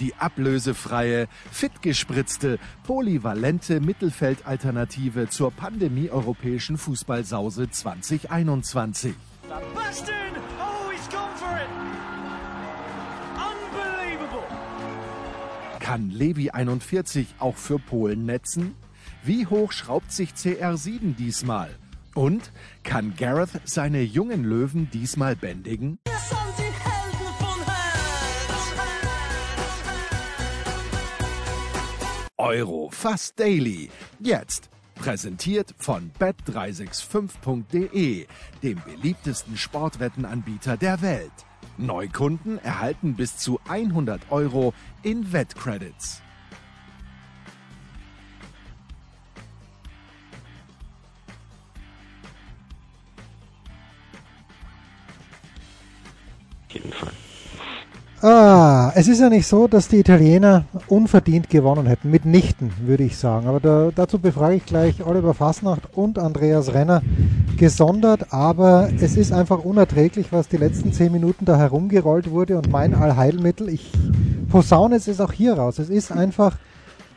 Die ablösefreie, fitgespritzte, polyvalente Mittelfeldalternative zur Pandemie-europäischen Fußballsause 2021. Sebastian! Oh, he's gone for it! Unbelievable! Kann Levi 41 auch für Polen netzen? Wie hoch schraubt sich CR7 diesmal? Und kann Gareth seine jungen Löwen diesmal bändigen? Euro fast daily. Jetzt präsentiert von bet365.de, dem beliebtesten Sportwettenanbieter der Welt. Neukunden erhalten bis zu 100 Euro in Wettcredits. jeden Fall. Ah, es ist ja nicht so, dass die Italiener unverdient gewonnen hätten. Mitnichten, würde ich sagen. Aber da, dazu befrage ich gleich Oliver Fasnacht und Andreas Renner gesondert. Aber es ist einfach unerträglich, was die letzten zehn Minuten da herumgerollt wurde. Und mein Allheilmittel, ich posaune es ist auch hier raus. Es ist einfach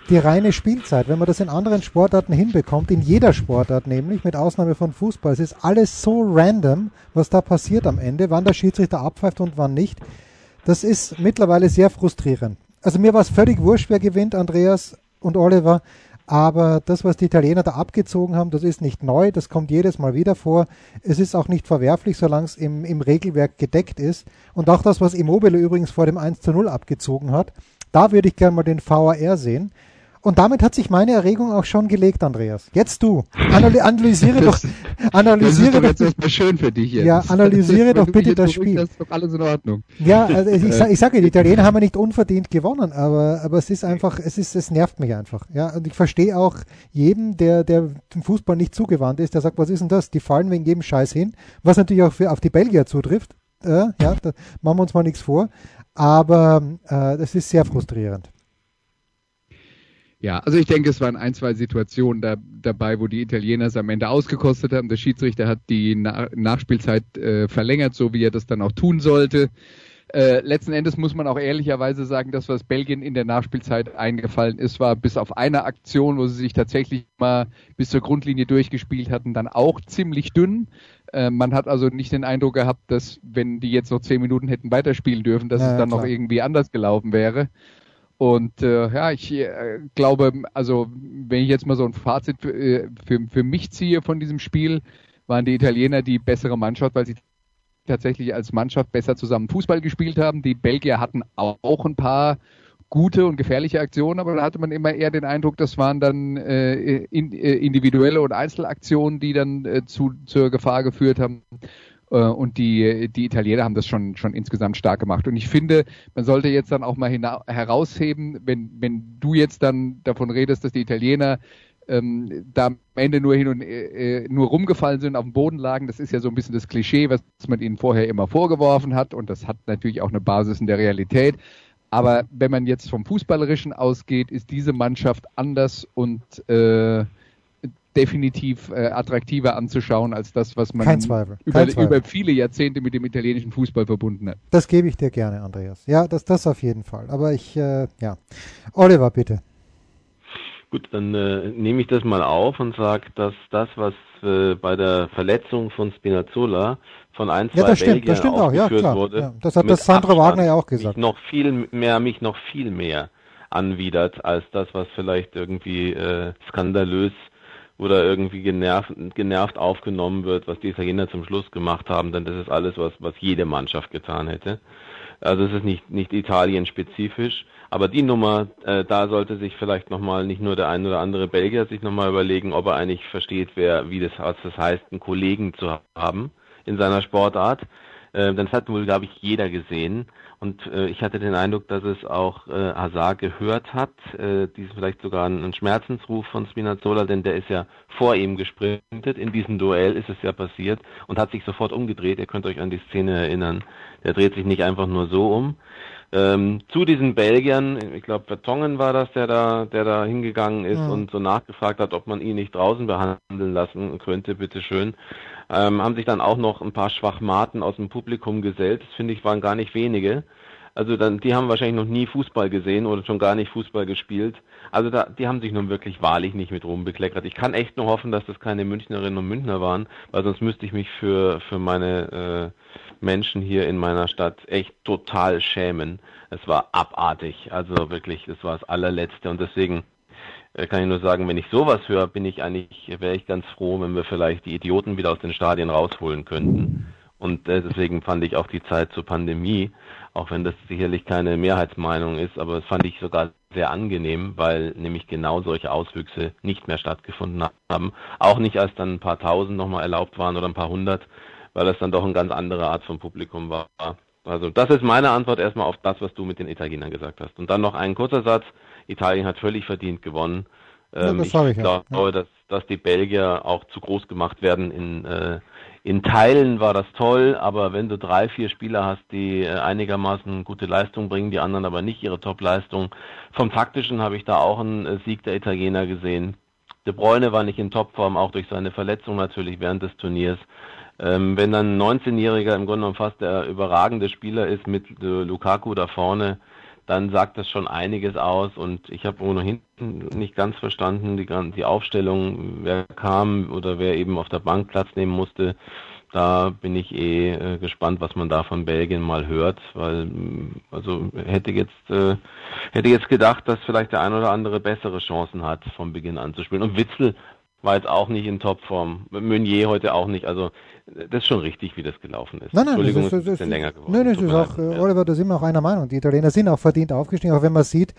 die reine Spielzeit. Wenn man das in anderen Sportarten hinbekommt, in jeder Sportart nämlich, mit Ausnahme von Fußball, es ist alles so random, was da passiert am Ende, wann der Schiedsrichter abpfeift und wann nicht. Das ist mittlerweile sehr frustrierend. Also mir war es völlig wurscht, wer gewinnt, Andreas und Oliver. Aber das, was die Italiener da abgezogen haben, das ist nicht neu, das kommt jedes Mal wieder vor. Es ist auch nicht verwerflich, solange es im, im Regelwerk gedeckt ist. Und auch das, was Immobile übrigens vor dem 1 zu 0 abgezogen hat, da würde ich gerne mal den VAR sehen. Und damit hat sich meine Erregung auch schon gelegt, Andreas. Jetzt du. Analy analysiere Das- doch, analysiere das ist doch doch, jetzt schön für dich jetzt. Ja, analysiere doch bitte das Spiel. Das ist doch alles in Ordnung. Ja, also ich, sag- ich sage, die Italiener haben ja nicht unverdient gewonnen, aber, aber es ist einfach, es ist, es nervt mich einfach. Ja, und ich verstehe auch jeden, der, der dem Fußball nicht zugewandt ist, der sagt, was ist denn das? Die fallen wegen jedem Scheiß hin, was natürlich auch für, auf die Belgier zutrifft. Äh, ja, da machen wir uns mal nichts vor. Aber äh, das ist sehr frustrierend. Ja, also ich denke, es waren ein, zwei Situationen da, dabei, wo die Italiener es am Ende ausgekostet haben. Der Schiedsrichter hat die Na Nachspielzeit äh, verlängert, so wie er das dann auch tun sollte. Äh, letzten Endes muss man auch ehrlicherweise sagen, das, was Belgien in der Nachspielzeit eingefallen ist, war bis auf eine Aktion, wo sie sich tatsächlich mal bis zur Grundlinie durchgespielt hatten, dann auch ziemlich dünn. Äh, man hat also nicht den Eindruck gehabt, dass wenn die jetzt noch zehn Minuten hätten weiterspielen dürfen, dass Ja, es dann noch klar. irgendwie anders gelaufen wäre. Und äh, ja, ich äh, glaube, also wenn ich jetzt mal so ein Fazit für, äh, für, für mich ziehe von diesem Spiel, waren die Italiener die bessere Mannschaft, weil sie tatsächlich als Mannschaft besser zusammen Fußball gespielt haben. Die Belgier hatten auch ein paar gute und gefährliche Aktionen, aber da hatte man immer eher den Eindruck, das waren dann äh, in, äh, individuelle und Einzelaktionen, die dann äh, zu, zur Gefahr geführt haben. Äh, Und die, die Italiener haben das schon, schon insgesamt stark gemacht. Und ich finde, man sollte jetzt dann auch mal herausheben, wenn, wenn du jetzt dann davon redest, dass die Italiener ähm, da am Ende nur hin und äh, nur rumgefallen sind, auf dem Boden lagen. Das ist ja so ein bisschen das Klischee, was man ihnen vorher immer vorgeworfen hat. Und das hat natürlich auch eine Basis in der Realität. Aber wenn man jetzt vom Fußballerischen ausgeht, ist diese Mannschaft anders und äh, definitiv äh, attraktiver anzuschauen als das, was man Kein Zweifel, über, kein Zweifel. über viele Jahrzehnte mit dem italienischen Fußball verbunden hat. Das gebe ich dir gerne, Andreas. Ja, das, das auf jeden Fall. Aber ich, äh, ja. Oliver, bitte. Gut, dann äh, nehme ich das mal auf und sage, dass das, was äh, bei der Verletzung von Spinazzola von ein, zwei Ja, das stimmt, das stimmt auch, ja, klar. wurde, Ja, das hat das Sandro Abstand Wagner ja auch gesagt. Mich noch viel mehr, mich noch viel mehr anwidert als das, was vielleicht irgendwie äh, skandalös oder irgendwie genervt, genervt aufgenommen wird, was die Italiener zum Schluss gemacht haben, denn das ist alles, was, was jede Mannschaft getan hätte. Also es ist nicht, nicht Italien-spezifisch, aber die Nummer, äh, da sollte sich vielleicht nochmal nicht nur der ein oder andere Belgier sich nochmal überlegen, ob er eigentlich versteht, wer, wie das, was das heißt, einen Kollegen zu haben in seiner Sportart. Äh, das hat wohl, glaube ich, jeder gesehen. Und äh, ich hatte den Eindruck, dass es auch äh, Hazard gehört hat, äh, dies vielleicht sogar ein, ein Schmerzensruf von Spinazzola, denn der ist ja vor ihm gesprintet. In diesem Duell ist es ja passiert und hat sich sofort umgedreht. Ihr könnt euch an die Szene erinnern. Der dreht sich nicht einfach nur so um. Ähm, zu diesen Belgiern, ich glaube Vertongen war das, der da, der da hingegangen ist mhm. und so nachgefragt hat, ob man ihn nicht draußen behandeln lassen könnte, bitteschön. Ähm, haben sich dann auch noch ein paar Schwachmaten aus dem Publikum gesellt. Das finde ich waren gar nicht wenige. Also dann, die haben wahrscheinlich noch nie Fußball gesehen oder schon gar nicht Fußball gespielt. Also da, die haben sich nun wirklich wahrlich nicht mit rumbekleckert. Ich kann echt nur hoffen, dass das keine Münchnerinnen und Münchner waren, weil sonst müsste ich mich für, für meine äh, Menschen hier in meiner Stadt echt total schämen. Es war abartig. Also wirklich, das war das allerletzte und deswegen äh, kann ich nur sagen, wenn ich sowas höre, bin ich eigentlich, wäre ich ganz froh, wenn wir vielleicht die Idioten wieder aus den Stadien rausholen könnten. Und äh, deswegen fand ich auch die Zeit zur Pandemie auch wenn das sicherlich keine Mehrheitsmeinung ist, aber das fand ich sogar sehr angenehm, weil nämlich genau solche Auswüchse nicht mehr stattgefunden haben. Auch nicht, als dann ein paar tausend nochmal erlaubt waren oder ein paar hundert, weil das dann doch eine ganz andere Art von Publikum war. Also das ist meine Antwort erstmal auf das, was du mit den Italienern gesagt hast. Und dann noch ein kurzer Satz. Italien hat völlig verdient gewonnen. Ähm, ja, ich, ich glaube, ja. dass, dass die Belgier auch zu groß gemacht werden in äh, in Teilen war das toll, aber wenn du drei, vier Spieler hast, die äh, einigermaßen gute Leistung bringen, die anderen aber nicht ihre Top-Leistung. Vom Taktischen habe ich da auch einen äh, Sieg der Italiener gesehen. De Bruyne war nicht in Topform, auch durch seine Verletzung natürlich während des Turniers. Ähm, wenn dann ein 19-Jähriger im Grunde genommen fast der überragende Spieler ist mit äh, Lukaku da vorne, dann sagt das schon einiges aus. Und ich habe ohnehin nicht ganz verstanden, die, die Aufstellung, wer kam oder wer eben auf der Bank Platz nehmen musste. Da bin ich eh äh, gespannt, was man da von Belgien mal hört, weil also hätte jetzt äh, hätte jetzt gedacht, dass vielleicht der ein oder andere bessere Chancen hat, vom Beginn an zu spielen. Und Witzel war jetzt auch nicht in Topform. Meunier heute auch nicht. Also das ist schon richtig, wie das gelaufen ist. Nein, nein, Entschuldigung, das ist, das ist, ist länger geworden. Nein, das ist auch, leid, ja. Oliver, da sind wir auch einer Meinung. Die Italiener sind auch verdient aufgestiegen, auch wenn man sieht,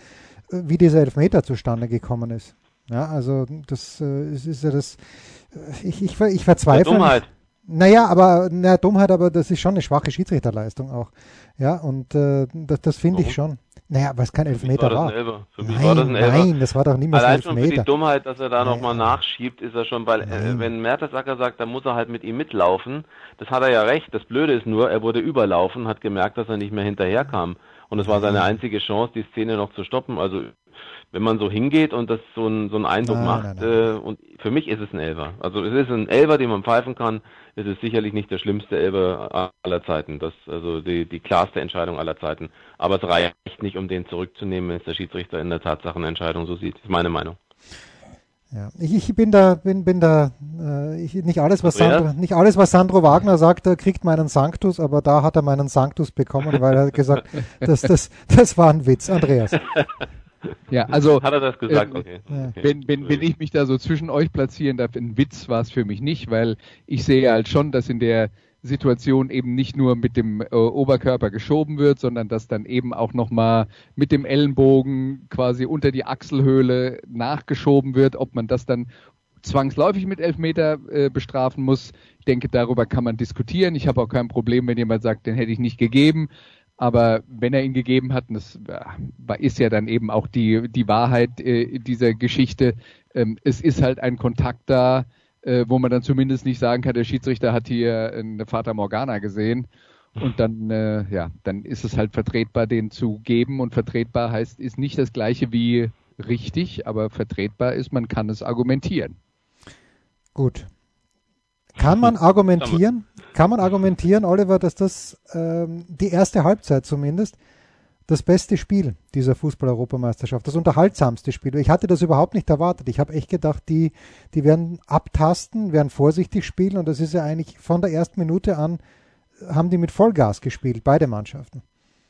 äh, wie dieser Elfmeter zustande gekommen ist. Ja, also das äh, ist ja das. Äh, ich, ich, ich verzweifle. Dummheit. Naja, aber na, Dummheit, aber das ist schon eine schwache Schiedsrichterleistung auch. Ja, und äh, das, das finde ich schon. Naja, weil es kein Elfmeter war. Das war. Für mich nein, war das. Nein, das war doch niemals Allein ein Elfmeter. schon für die Dummheit, dass er da nochmal nachschiebt, ist er schon, weil äh, wenn Mertesacker sagt, dann muss er halt mit ihm mitlaufen. Das hat er ja recht. Das Blöde ist nur, er wurde überlaufen, hat gemerkt, dass er nicht mehr hinterherkam. Und es war seine einzige Chance, die Szene noch zu stoppen. Also wenn man so hingeht und das so, ein, so einen Eindruck nein, macht, nein, nein. Äh, und für mich ist es ein Elfer. Also es ist ein Elfer, den man pfeifen kann. Es ist sicherlich nicht der schlimmste Elfer aller Zeiten. Das also die, die klarste Entscheidung aller Zeiten. Aber es reicht nicht, um den zurückzunehmen, wenn es der Schiedsrichter in der Tatsachenentscheidung so sieht. Das ist meine Meinung. Ja, ich, ich bin da, bin, bin da, äh, ich, nicht alles, was Sandro, nicht alles, was Sandro Wagner sagt, er kriegt meinen Sanctus, aber da hat er meinen Sanctus bekommen, weil er gesagt, das, das, das war ein Witz, Andreas. Ja, also hat er das gesagt? Äh, okay. Wenn, wenn, wenn ich mich da so zwischen euch platzieren darf, ein Witz war es für mich nicht, weil ich sehe halt schon, dass in der Situation eben nicht nur mit dem äh, Oberkörper geschoben wird, sondern dass dann eben auch nochmal mit dem Ellenbogen quasi unter die Achselhöhle nachgeschoben wird. Ob man das dann zwangsläufig mit Elfmeter äh, bestrafen muss, ich denke, darüber kann man diskutieren. Ich habe auch kein Problem, wenn jemand sagt, den hätte ich nicht gegeben. Aber wenn er ihn gegeben hat, und das ist ja dann eben auch die, die Wahrheit äh, dieser Geschichte, ähm, es ist halt ein Kontakt da, äh, wo man dann zumindest nicht sagen kann, der Schiedsrichter hat hier eine Fata Morgana gesehen. Und dann, äh, ja, dann ist es halt vertretbar, den zu geben. Und vertretbar heißt, ist nicht das gleiche wie richtig, aber vertretbar ist, man kann es argumentieren. Gut. Kann man argumentieren, kann man argumentieren, Oliver, dass das ähm, die erste Halbzeit zumindest das beste Spiel dieser Fußball-Europameisterschaft, das unterhaltsamste Spiel. Ich hatte das überhaupt nicht erwartet. Ich habe echt gedacht, die, die werden abtasten, werden vorsichtig spielen und das ist ja eigentlich von der ersten Minute an, haben die mit Vollgas gespielt, beide Mannschaften.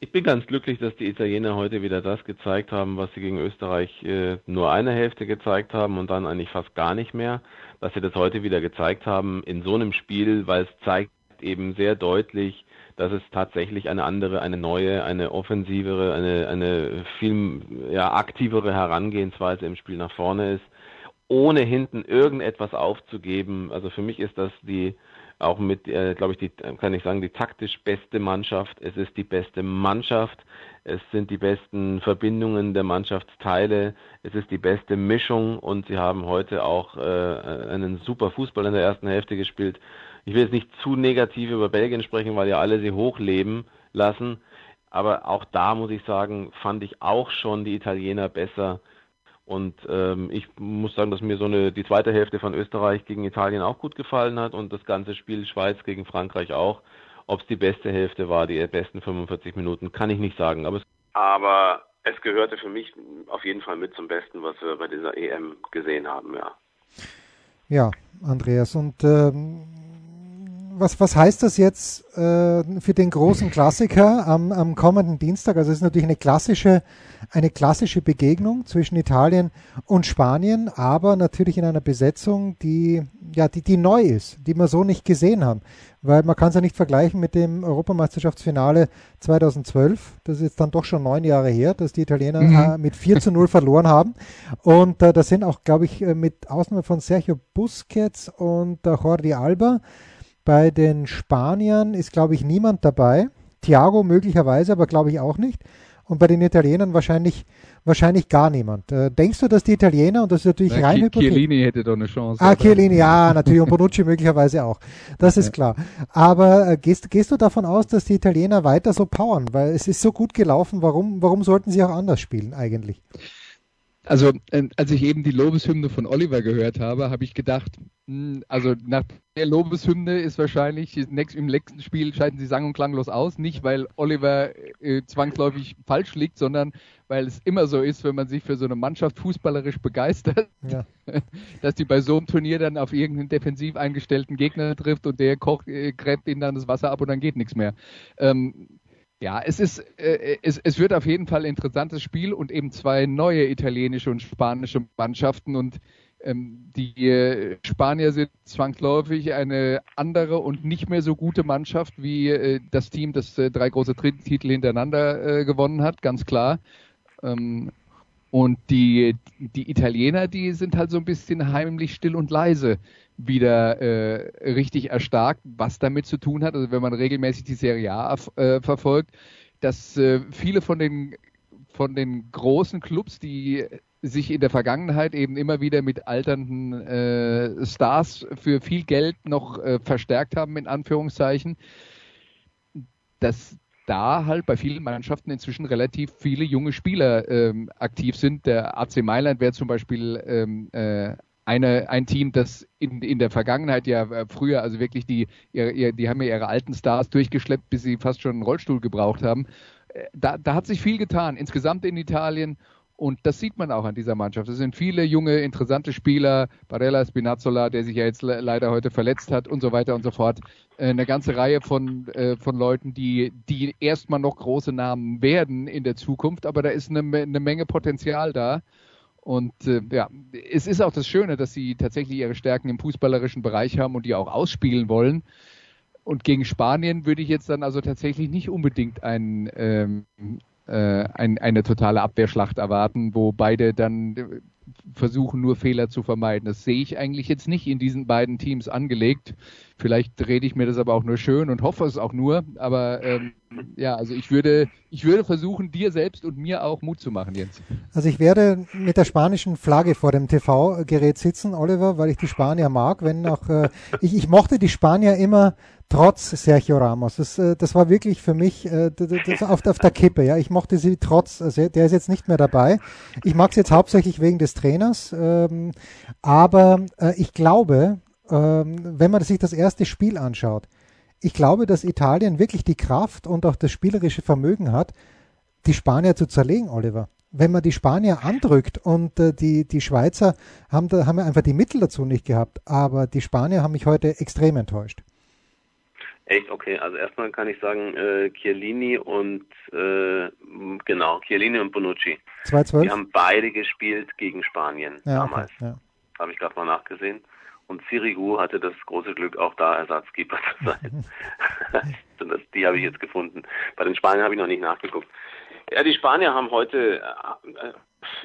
Ich bin ganz glücklich, dass die Italiener heute wieder das gezeigt haben, was sie gegen Österreich äh, nur eine Hälfte gezeigt haben und dann eigentlich fast gar nicht mehr dass sie das heute wieder gezeigt haben in so einem Spiel, weil es zeigt eben sehr deutlich, dass es tatsächlich eine andere, eine neue, eine offensivere, eine, eine viel ja, aktivere Herangehensweise im Spiel nach vorne ist. ohne hinten irgendetwas aufzugeben. Also für mich ist das die auch mit, äh, glaube ich, die, kann ich sagen, die taktisch beste Mannschaft. Es ist die beste Mannschaft. Es sind die besten Verbindungen der Mannschaftsteile. Es ist die beste Mischung und sie haben heute auch äh, einen super Fußball in der ersten Hälfte gespielt. Ich will jetzt nicht zu negativ über Belgien sprechen, weil ja alle sie hochleben lassen. Aber auch da muss ich sagen, fand ich auch schon die Italiener besser. Und ähm, ich muss sagen, dass mir so eine die zweite Hälfte von Österreich gegen Italien auch gut gefallen hat und das ganze Spiel Schweiz gegen Frankreich auch. Ob es die beste Hälfte war, die besten 45 Minuten, kann ich nicht sagen. Aber es, aber es gehörte für mich auf jeden Fall mit zum Besten, was wir bei dieser EM gesehen haben, ja. Ja, Andreas. Und ähm, was, was heißt das jetzt äh, für den großen Klassiker am, am kommenden Dienstag? Also es ist natürlich eine klassische, eine klassische Begegnung zwischen Italien und Spanien, aber natürlich in einer Besetzung, die, ja, die, die neu ist, die wir so nicht gesehen haben. Weil man kann es ja nicht vergleichen mit dem Europameisterschaftsfinale 2012. Das ist jetzt dann doch schon neun Jahre her, dass die Italiener mhm. äh, mit 4 zu 0 verloren haben. Und äh, da sind auch, glaube ich, äh, mit Ausnahme von Sergio Busquets und äh, Jordi Alba, bei den Spaniern ist, glaube ich, niemand dabei. Thiago möglicherweise, aber glaube ich auch nicht. Und bei den Italienern wahrscheinlich, wahrscheinlich gar niemand. Äh, denkst du, dass die Italiener, und das ist natürlich Na, rein Hypothetisch. Chiellini hätte doch eine Chance. Ah, Chiellini, ja, natürlich. Und Bonucci möglicherweise auch. Das ist klar. Aber äh, gehst, gehst du davon aus, dass die Italiener weiter so powern? Weil es ist so gut gelaufen. Warum, warum sollten sie auch anders spielen eigentlich? Also, äh, als ich eben die Lobeshymne von Oliver gehört habe, habe ich gedacht, mh, hm, also nach der Lobeshymne ist wahrscheinlich im nächsten Spiel scheiden sie sang- und klanglos aus. Nicht, weil Oliver äh, zwangsläufig falsch liegt, sondern weil es immer so ist, wenn man sich für so eine Mannschaft fußballerisch begeistert, ja. dass die bei so einem Turnier dann auf irgendeinen defensiv eingestellten Gegner trifft und der kocht, äh, gräbt ihnen dann das Wasser ab und dann geht nichts mehr. Ähm, ja, es ist, äh, es, es wird auf jeden Fall ein interessantes Spiel und eben zwei neue italienische und spanische Mannschaften und ähm, die äh, Spanier sind zwangsläufig eine andere und nicht mehr so gute Mannschaft wie äh, das Team, das äh, drei große Titel hintereinander äh, gewonnen hat, ganz klar. Ähm, und die, die Italiener, die sind halt so ein bisschen heimlich still und leise wieder äh, richtig erstarkt, was damit zu tun hat, also wenn man regelmäßig die Serie A äh, verfolgt, dass äh, viele von den von den großen Clubs, die sich in der Vergangenheit eben immer wieder mit alternden äh, Stars für viel Geld noch äh, verstärkt haben, in Anführungszeichen, dass da halt bei vielen Mannschaften inzwischen relativ viele junge Spieler ähm, aktiv sind. Der AC Mailand wäre zum Beispiel ähm, äh, eine, ein Team, das in, in der Vergangenheit ja äh, früher, also wirklich die, ihre, die haben ja ihre alten Stars durchgeschleppt, bis sie fast schon einen Rollstuhl gebraucht haben. Äh, da, da hat sich viel getan, insgesamt in Italien. Und das sieht man auch an dieser Mannschaft. Es sind viele junge, interessante Spieler. Barella Spinazzola, der sich ja jetzt leider heute verletzt hat und so weiter und so fort. Äh, eine ganze Reihe von, von Leuten, die, die erstmal noch große Namen werden in der Zukunft. Aber da ist eine, eine Menge Potenzial da. Und äh, ja, es ist auch das Schöne, dass sie tatsächlich ihre Stärken im fußballerischen Bereich haben und die auch ausspielen wollen. Und gegen Spanien würde ich jetzt dann also tatsächlich nicht unbedingt ein, ähm, äh, ein, eine totale Abwehrschlacht erwarten, wo beide dann äh, versuchen, nur Fehler zu vermeiden. Das sehe ich eigentlich jetzt nicht in diesen beiden Teams angelegt. Vielleicht rede ich mir das aber auch nur schön und hoffe es auch nur. Aber ähm, ja, also ich würde, ich würde versuchen, dir selbst und mir auch Mut zu machen, Jens. Also ich werde mit der spanischen Flagge vor dem TV-Gerät sitzen, Oliver, weil ich die Spanier mag. Wenn auch äh, ich, ich mochte die Spanier immer trotz Sergio Ramos. Das, äh, das war wirklich für mich äh, auf, auf der Kippe. Ja, ich mochte sie trotz. Also der ist jetzt nicht mehr dabei. Ich mag sie jetzt hauptsächlich wegen des Trainers. Ähm, aber äh, ich glaube, ähm, wenn man sich das erste Spiel anschaut, ich glaube, dass Italien wirklich die Kraft und auch das spielerische Vermögen hat, die Spanier zu zerlegen, Oliver. Wenn man die Spanier andrückt und äh, die, die Schweizer haben, da, haben einfach die Mittel dazu nicht gehabt, aber die Spanier haben mich heute extrem enttäuscht. Echt? Okay, also erstmal kann ich sagen, äh, Chiellini und äh, genau, Chiellini und Bonucci. 2-12? Die haben beide gespielt gegen Spanien ja, damals. Okay, ja. Habe ich gerade mal nachgesehen. Und Sirigu hatte das große Glück, auch da Ersatzkeeper zu sein. das, die habe ich jetzt gefunden. Bei den Spaniern habe ich noch nicht nachgeguckt. Ja, die Spanier haben heute, äh,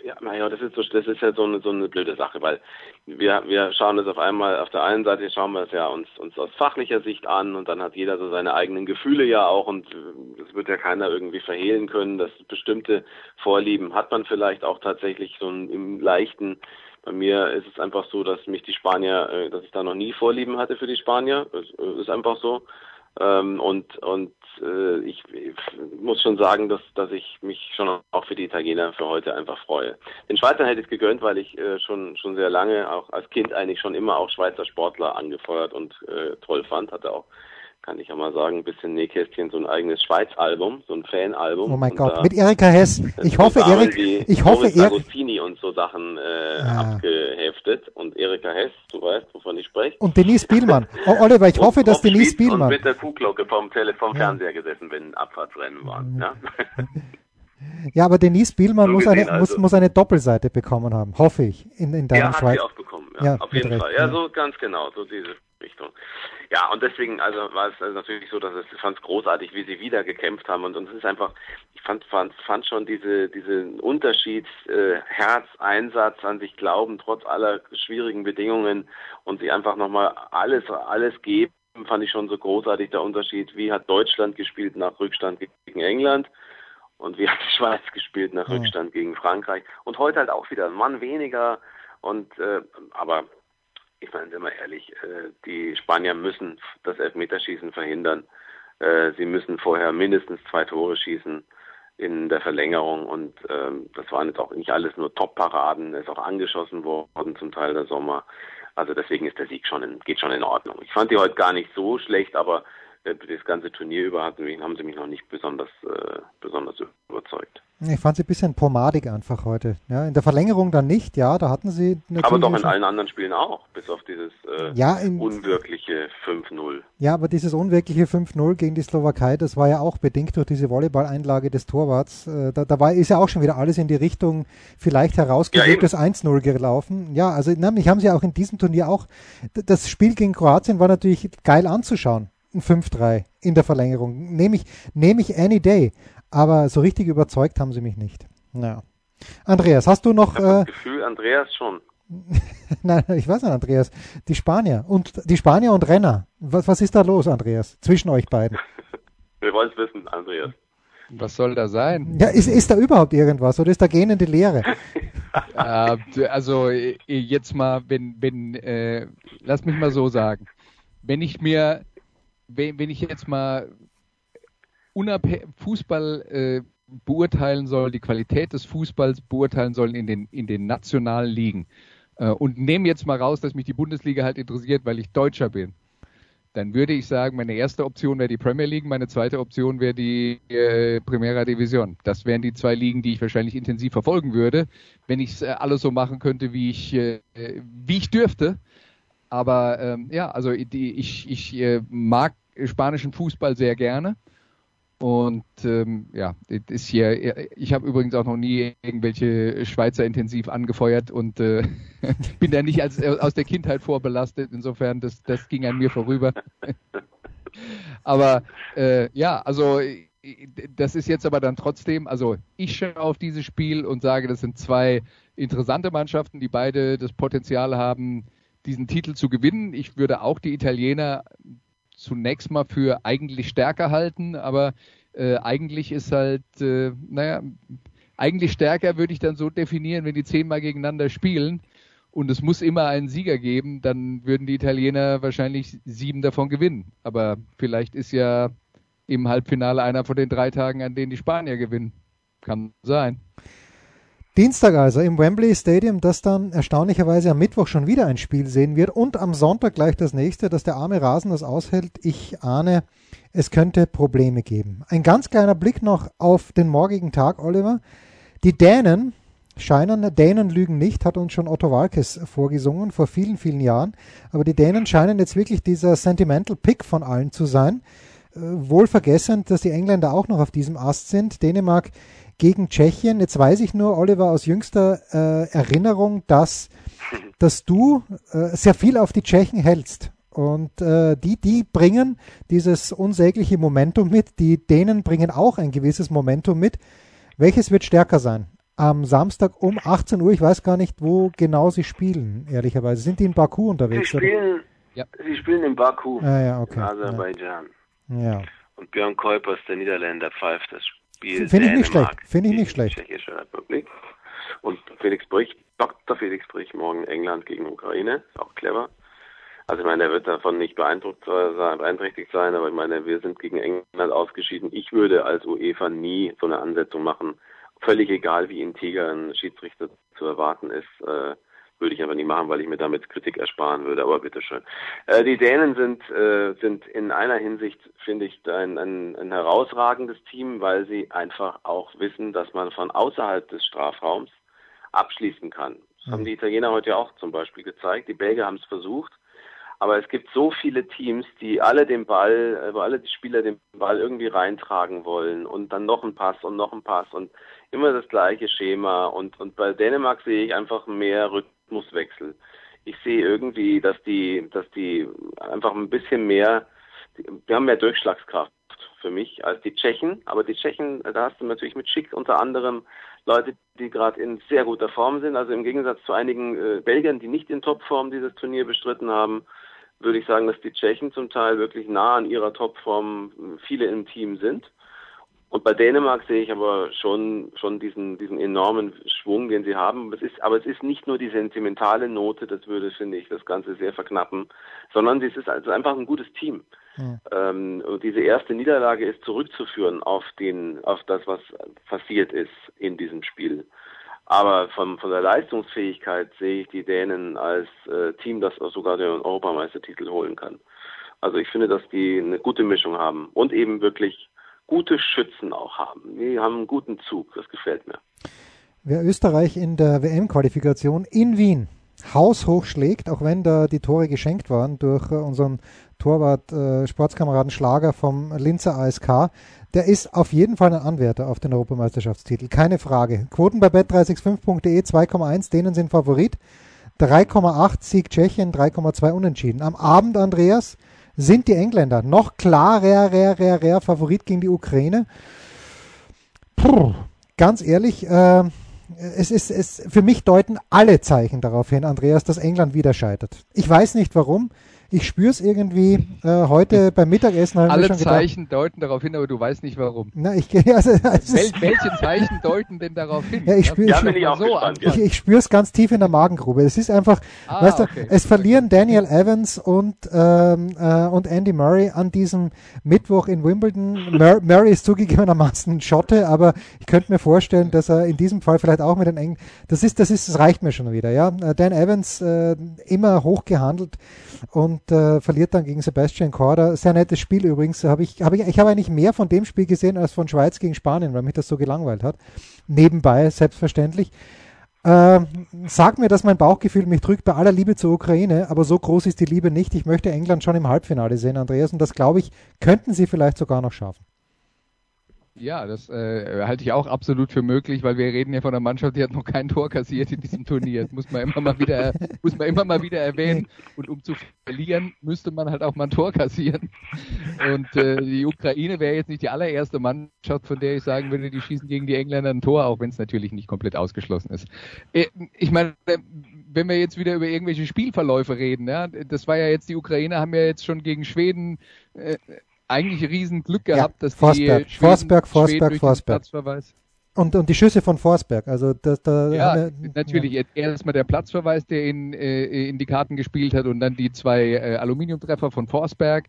ja, naja, das ist so, das ist ja so eine, so eine blöde Sache, weil wir, wir schauen das auf einmal, auf der einen Seite schauen wir es ja uns, uns aus fachlicher Sicht an und dann hat jeder so seine eigenen Gefühle ja auch und das wird ja keiner irgendwie verhehlen können, dass bestimmte Vorlieben hat man vielleicht auch tatsächlich so im leichten bei mir ist es einfach so, dass mich die Spanier, äh, dass ich da noch nie Vorlieben hatte für die Spanier. Äh, ist einfach so. Ähm, und und äh, ich, ich, muss schon sagen, dass, dass ich mich schon auch für die Italiener für heute einfach freue. Den Schweizern hätte ich es gegönnt, weil ich äh, schon schon sehr lange, auch als Kind eigentlich schon immer auch Schweizer Sportler angefeuert und äh, toll fand, hatte auch kann ich ja mal sagen, ein bisschen Nähkästchen, so ein eigenes Schweiz-Album, so ein Fan-Album. Oh mein Gott, mit Erika Hess. Ich hoffe, Erik, ich hoffe, Erik. Agostini und so Sachen äh, ah. abgeheftet und Erika Hess, du weißt, wovon ich spreche. Und Denise Bielmann. Oh, Oliver, ich hoffe, dass Denise Bielmann. Und mit der Kuhglocke vom, Tele vom ja. Fernseher gesessen, wenn Abfahrtsrennen waren. Mhm. Ja? Ja, aber Denise Bielmann so muss, eine, also. muss, muss eine Doppelseite bekommen haben, hoffe ich, in, in deinem ja, hat sie auch bekommen, ja, ja auf jeden Fall. Ja, so ganz genau, so diese Richtung. Ja, und deswegen, also war es also natürlich so, dass es, ich fand es großartig, wie sie wieder gekämpft haben. Und, und es ist einfach, ich fand, fand, fand schon diese, diesen Unterschied, äh, Herz, Einsatz an sich glauben, trotz aller schwierigen Bedingungen und sie einfach nochmal alles, alles geben, fand ich schon so großartig der Unterschied. Wie hat Deutschland gespielt nach Rückstand gegen England? Und wie hat die Schweiz gespielt nach Rückstand gegen Frankreich? Und heute halt auch wieder ein Mann weniger. Und äh, aber ich meine, sind wir ehrlich, äh, die Spanier müssen das Elfmeterschießen verhindern. Äh, sie müssen vorher mindestens zwei Tore schießen in der Verlängerung und ähm, das waren jetzt auch nicht alles nur Top-Paraden, ist auch angeschossen worden zum Teil der Sommer. Also deswegen ist der Sieg schon in, geht schon in Ordnung. Ich fand die heute gar nicht so schlecht, aber das ganze Turnier über haben sie mich noch nicht besonders, äh, besonders überzeugt. Ich fand sie ein bisschen pomadig einfach heute. Ja, in der Verlängerung dann nicht, ja, da hatten sie natürlich. Aber doch in allen anderen Spielen auch, bis auf dieses äh, ja, in, unwirkliche 5-0. Ja, aber dieses unwirkliche 5-0 gegen die Slowakei, das war ja auch bedingt durch diese Volleyball-Einlage des Torwarts. Äh, da, da war, ist ja auch schon wieder alles in die Richtung vielleicht herausgeholtes ja, 1-0 gelaufen. Ja, also nämlich haben sie auch in diesem Turnier auch, das Spiel gegen Kroatien war natürlich geil anzuschauen. Ein 5-3 in der Verlängerung. Nehme ich, nehme ich any day. Aber so richtig überzeugt haben sie mich nicht. Ja. Andreas, hast du noch. Ich äh, das Gefühl, Andreas schon. Nein, ich weiß nicht, Andreas. Die Spanier und die Spanier und Renner. Was, was ist da los, Andreas? Zwischen euch beiden. Wir wollen es wissen, Andreas. Was soll da sein? Ja, ist, ist da überhaupt irgendwas oder ist da gähnende Leere? äh, also jetzt mal, wenn, wenn, äh, lass mich mal so sagen, wenn ich mir, wenn, wenn ich jetzt mal Fußball äh, beurteilen soll, die Qualität des Fußballs beurteilen soll in den, in den nationalen Ligen. Äh, und nehme jetzt mal raus, dass mich die Bundesliga halt interessiert, weil ich Deutscher bin. Dann würde ich sagen, meine erste Option wäre die Premier League, meine zweite Option wäre die äh, Primera Division. Das wären die zwei Ligen, die ich wahrscheinlich intensiv verfolgen würde, wenn ich es äh, alles so machen könnte, wie ich, äh, wie ich dürfte. Aber ähm, ja, also die, ich, ich äh, mag spanischen Fußball sehr gerne. Und ähm, ja, ist hier. Ich habe übrigens auch noch nie irgendwelche Schweizer intensiv angefeuert und äh, bin da nicht als, aus der Kindheit vorbelastet. Insofern, das, das ging an mir vorüber. aber äh, ja, also das ist jetzt aber dann trotzdem, also ich schaue auf dieses Spiel und sage, das sind zwei interessante Mannschaften, die beide das Potenzial haben, diesen Titel zu gewinnen. Ich würde auch die Italiener zunächst mal für eigentlich stärker halten, aber äh, eigentlich ist halt, äh, naja, eigentlich stärker würde ich dann so definieren, wenn die zehnmal gegeneinander spielen und es muss immer einen Sieger geben, dann würden die Italiener wahrscheinlich sieben davon gewinnen. Aber vielleicht ist ja im Halbfinale einer von den drei Tagen, an denen die Spanier gewinnen. Kann sein. Dienstag also im Wembley Stadium, das dann erstaunlicherweise am Mittwoch schon wieder ein Spiel sehen wird und am Sonntag gleich das nächste, dass der arme Rasen das aushält. Ich ahne, es könnte Probleme geben. Ein ganz kleiner Blick noch auf den morgigen Tag, Oliver. Die Dänen scheinen, Dänen lügen nicht, hat uns schon Otto Walkes vorgesungen vor vielen, vielen Jahren. Aber die Dänen scheinen jetzt wirklich dieser Sentimental Pick von allen zu sein. Äh, wohl vergessend, dass die Engländer auch noch auf diesem Ast sind. Dänemark gegen Tschechien. Jetzt weiß ich nur, Oliver, aus jüngster äh, Erinnerung, dass, dass du äh, sehr viel auf die Tschechen hältst. Und äh, die, die bringen dieses unsägliche Momentum mit. Die Dänen bringen auch ein gewisses Momentum mit. Welches wird stärker sein? Am Samstag um 18 Uhr, ich weiß gar nicht, wo genau sie spielen, ehrlicherweise. Sind die in Baku Sie unterwegs? oder? spielen, Ja. sie spielen in Baku, Ah, ja, okay. in Aserbaidschan. Ja. Und Björn Kuipers, der Niederländer, pfeift das Spiel. Finde ich nicht schlecht. Finde ich nicht schlecht. Tschechische Republik. Und Felix Brich, Dr. Felix Brich, morgen England gegen Ukraine. Ist auch clever. Also ich meine, er wird davon nicht beeindruckt äh, sein, beeinträchtigt sein, aber ich meine, wir sind gegen England ausgeschieden. Ich würde als UEFA nie so eine Ansetzung machen. Völlig egal, wie integer ein Schiedsrichter zu erwarten ist, äh, würde ich aber nie machen, weil ich mir damit Kritik ersparen würde, aber bitteschön. Äh, die Dänen sind, äh, sind in einer Hinsicht, finde ich, ein, ein, ein herausragendes Team, weil sie einfach auch wissen, dass man von außerhalb des Strafraums abschließen kann. Das haben die Italiener heute auch zum Beispiel gezeigt. Die Belgier haben es versucht. Aber es gibt so viele Teams, die alle den Ball, wo alle die Spieler den Ball irgendwie reintragen wollen und dann noch ein Pass und noch ein Pass und immer das gleiche Schema. Und, und bei Dänemark sehe ich einfach mehr Rhythmuswechsel. Ich sehe irgendwie, dass die, dass die einfach ein bisschen mehr, die, die haben mehr Durchschlagskraft für mich als die Tschechen. Aber die Tschechen, da hast du natürlich mit Schick unter anderem Leute, die gerade in sehr guter Form sind. Also im Gegensatz zu einigen äh, Belgiern, die nicht in Topform dieses Turnier bestritten haben, würde ich sagen, dass die Tschechen zum Teil wirklich nah an ihrer Topform äh, viele im Team sind. Und bei Dänemark sehe ich aber schon, schon diesen, diesen enormen Schwung, den sie haben. Es ist, aber es ist nicht nur die sentimentale Note, das würde, finde ich, das Ganze sehr verknappen, sondern es ist also einfach ein gutes Team. Ähm, und diese erste Niederlage ist zurückzuführen auf den, auf das, was passiert ist in diesem Spiel. Aber von, von der Leistungsfähigkeit sehe ich die Dänen als äh, Team, das auch sogar den Europameistertitel holen kann. Also ich finde, dass die eine gute Mischung haben und eben wirklich gute Schützen auch haben. Die haben einen guten Zug, das gefällt mir. Wer Österreich in der WM-Qualifikation in Wien haushoch schlägt, auch wenn da die Tore geschenkt waren durch äh, unseren Torwart, äh, Sportskameraden Schlager vom Linzer ASK, der ist auf jeden Fall ein Anwärter auf den Europameisterschaftstitel. Keine Frage. Quoten bei bet365.de 2,1, denen sind Favorit. 3,8 Sieg Tschechien, 3,2 Unentschieden. Am Abend, Andreas, sind die Engländer noch klarer, rer, rer, rer Favorit gegen die Ukraine. Puh, ganz ehrlich, äh, es ist, es, für mich deuten alle Zeichen darauf hin, Andreas, dass England wieder scheitert. Ich weiß nicht warum. Ich spüre es irgendwie äh, heute beim Mittagessen. haben wir Alle schon gedacht, Zeichen deuten darauf hin, aber du weißt nicht warum. na, ich, also, es Wel ist, welche Zeichen deuten denn darauf hin? Ja, ich spür- Ja, so gespannt, anfangen. ich, ich spüre es ganz tief in der Magengrube. Es ist einfach, Ah, weißt du, okay. es verlieren Daniel Evans und, ähm, äh, und Andy Murray an diesem Mittwoch in Wimbledon. Mur Murray ist zugegebenermaßen ein Schotte, aber ich könnte mir vorstellen, dass er in diesem Fall vielleicht auch mit den Engen, das ist, das ist, das reicht mir schon wieder, ja. Äh, Dan Evans, äh, immer hoch gehandelt und äh, verliert dann gegen Sebastian Korda. Sehr nettes Spiel übrigens. Hab ich habe ich, ich habe eigentlich mehr von dem Spiel gesehen als von Schweiz gegen Spanien, weil mich das so gelangweilt hat. Nebenbei, selbstverständlich. Ähm, sag mir, dass mein Bauchgefühl mich drückt bei aller Liebe zur Ukraine, aber so groß ist die Liebe nicht. Ich möchte England schon im Halbfinale sehen, Andreas, und das glaube ich, könnten sie vielleicht sogar noch schaffen. Ja, das äh, halte ich auch absolut für möglich, weil wir reden ja von einer Mannschaft, die hat noch kein Tor kassiert in diesem Turnier. Das muss man immer mal wieder, muss man immer mal wieder erwähnen. Und um zu verlieren, müsste man halt auch mal ein Tor kassieren. Und äh, die Ukraine wäre jetzt nicht die allererste Mannschaft, von der ich sagen würde, die schießen gegen die Engländer ein Tor, auch wenn es natürlich nicht komplett ausgeschlossen ist. Äh, ich meine, wenn wir jetzt wieder über irgendwelche Spielverläufe reden, ja, das war ja jetzt, die Ukraine haben ja jetzt schon gegen Schweden äh, eigentlich riesen Glück gehabt, dass Forsberg, die Schweden, Forsberg, Forsberg, Schweden Forsberg. Platzverweis. Und, und die Schüsse von Forsberg, also das, da Ja, wir- natürlich. Erstmal der Platzverweis, der in, äh, in die Karten gespielt hat und dann die zwei äh, Aluminiumtreffer von Forsberg.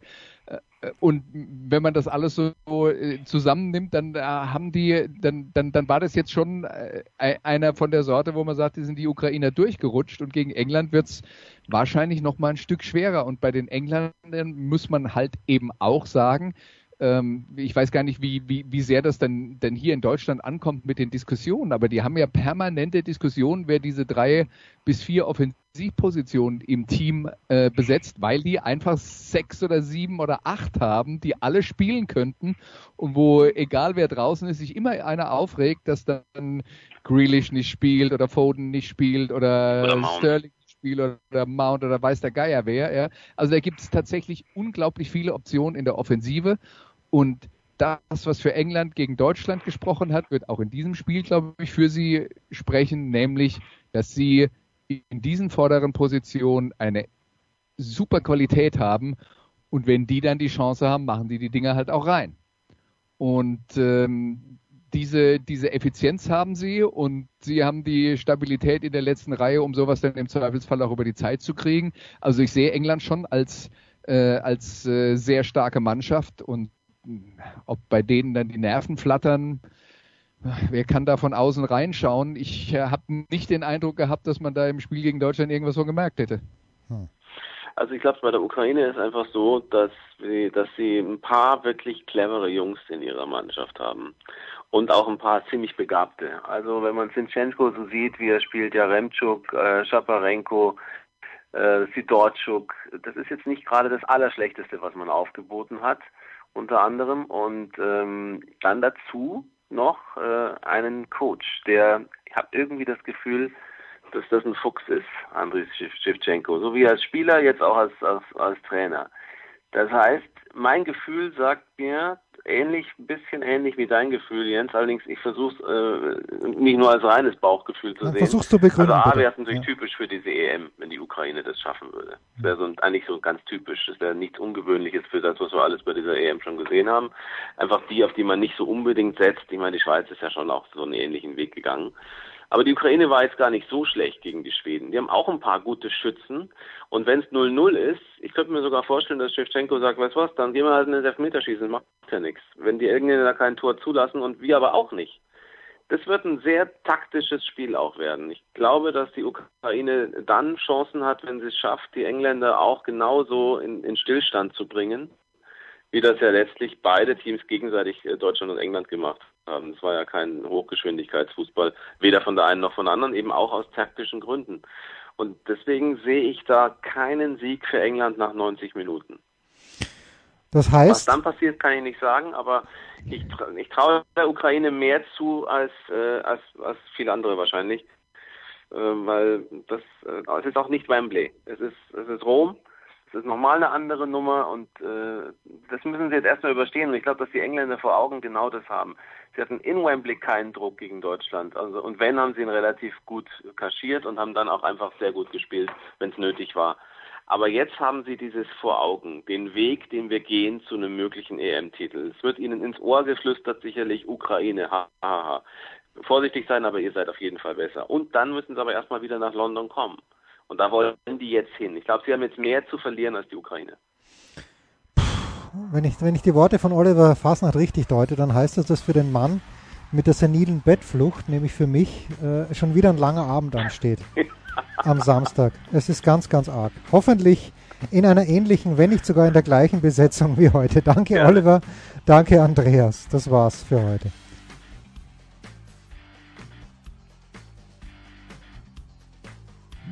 Äh, Und wenn man das alles so äh, zusammennimmt, dann äh, haben die, dann, dann, dann war das jetzt schon einer von der Sorte, wo man sagt, die sind die Ukrainer durchgerutscht und gegen England wird's wahrscheinlich noch mal ein Stück schwerer. Und bei den Engländern muss man halt eben auch sagen, ähm, ich weiß gar nicht, wie, wie, wie sehr das dann, denn hier in Deutschland ankommt mit den Diskussionen, aber die haben ja permanente Diskussionen, wer diese drei bis vier Offensivpositionen im Team äh, besetzt, weil die einfach sechs oder sieben oder acht haben, die alle spielen könnten und wo, egal wer draußen ist, sich immer einer aufregt, dass dann Grealish nicht spielt oder Foden nicht spielt oder, Oder. Sterling nicht spielt oder Mount oder weiß der Geier wer. Ja. Also da gibt es tatsächlich unglaublich viele Optionen in der Offensive und das, was für England gegen Deutschland gesprochen hat, wird auch in diesem Spiel, glaube ich, für sie sprechen, nämlich, dass sie in diesen vorderen Positionen eine super Qualität haben und wenn die dann die Chance haben, machen die die Dinger halt auch rein. Und ähm, diese, diese Effizienz haben sie und sie haben die Stabilität in der letzten Reihe, um sowas dann im Zweifelsfall auch über die Zeit zu kriegen. Also ich sehe England schon als, äh, als äh, sehr starke Mannschaft und ob bei denen dann die Nerven flattern, wer kann da von außen reinschauen? Ich äh, habe nicht den Eindruck gehabt, dass man da im Spiel gegen Deutschland irgendwas so gemerkt hätte. Hm. Also ich glaube, bei der Ukraine ist einfach so, dass, sie, dass sie ein paar wirklich clevere Jungs in ihrer Mannschaft haben und auch ein paar ziemlich begabte. Also wenn man Sinchenko so sieht, wie er spielt, ja Remchuk, äh, Schaparenko, äh, Sidorczuk, das ist jetzt nicht gerade das Allerschlechteste, was man aufgeboten hat, unter anderem. Und ähm, dann dazu noch äh, einen Coach, der, ich habe irgendwie das Gefühl, dass das ein Fuchs ist, Andriy Shevchenko, so wie als Spieler, jetzt auch als, als, als Trainer. Das heißt, mein Gefühl sagt mir, ähnlich, ein bisschen ähnlich wie dein Gefühl, Jens. Allerdings, ich versuche es äh, nicht nur als reines Bauchgefühl zu Dann sehen. Versuchst du begründen, also A wäre es natürlich Ja. typisch für diese EM, wenn die Ukraine das schaffen würde. Das wäre so ein, eigentlich so ganz typisch. Das wäre nichts Ungewöhnliches für das, was wir alles bei dieser EM schon gesehen haben. Einfach die, auf die man nicht so unbedingt setzt. Ich meine, die Schweiz ist ja schon auch so einen ähnlichen Weg gegangen. Aber die Ukraine war jetzt gar nicht so schlecht gegen die Schweden. Die haben auch ein paar gute Schützen. Und wenn es 0-0 ist, ich könnte mir sogar vorstellen, dass Shevchenko sagt, weißt du was, dann gehen wir halt in den Elfmeterschießen, macht ja nichts. Wenn die Engländer kein Tor zulassen und wir aber auch nicht. Das wird ein sehr taktisches Spiel auch werden. Ich glaube, dass die Ukraine dann Chancen hat, wenn sie es schafft, die Engländer auch genauso in, in Stillstand zu bringen, wie das ja letztlich beide Teams gegenseitig äh, Deutschland und England gemacht. Es war ja kein Hochgeschwindigkeitsfußball, weder von der einen noch von der anderen, eben auch aus taktischen Gründen. Und deswegen sehe ich da keinen Sieg für England nach 90 Minuten. Das Was heißt, dann passiert, kann ich nicht sagen, aber ich, ich traue der Ukraine mehr zu als, äh, als, als viele andere wahrscheinlich, äh, weil das äh, es ist auch nicht Wembley. Es ist, es ist Rom. Es ist nochmal eine andere Nummer und äh, das müssen sie jetzt erstmal überstehen. Und ich glaube, dass die Engländer vor Augen genau das haben. Sie hatten in Wembley keinen Druck gegen Deutschland. Also und wenn haben sie ihn relativ gut kaschiert und haben dann auch einfach sehr gut gespielt, wenn es nötig war. Aber jetzt haben sie dieses vor Augen, den Weg, den wir gehen zu einem möglichen EM-Titel. Es wird ihnen ins Ohr geflüstert, sicherlich Ukraine, ha, ha, ha. Vorsichtig sein, aber ihr seid auf jeden Fall besser. Und dann müssen sie aber erstmal wieder nach London kommen. Und da wollen die jetzt hin. Ich glaube, sie haben jetzt mehr zu verlieren als die Ukraine. wenn ich, wenn ich die Worte von Oliver Fasnacht richtig deute, dann heißt das, dass für den Mann mit der senilen Bettflucht, nämlich für mich, äh, schon wieder ein langer Abend ansteht. am Samstag. Es ist ganz, ganz arg. Hoffentlich in einer ähnlichen, wenn nicht sogar in der gleichen Besetzung wie heute. Danke, Gerne. Oliver. Danke, Andreas. Das war's für heute.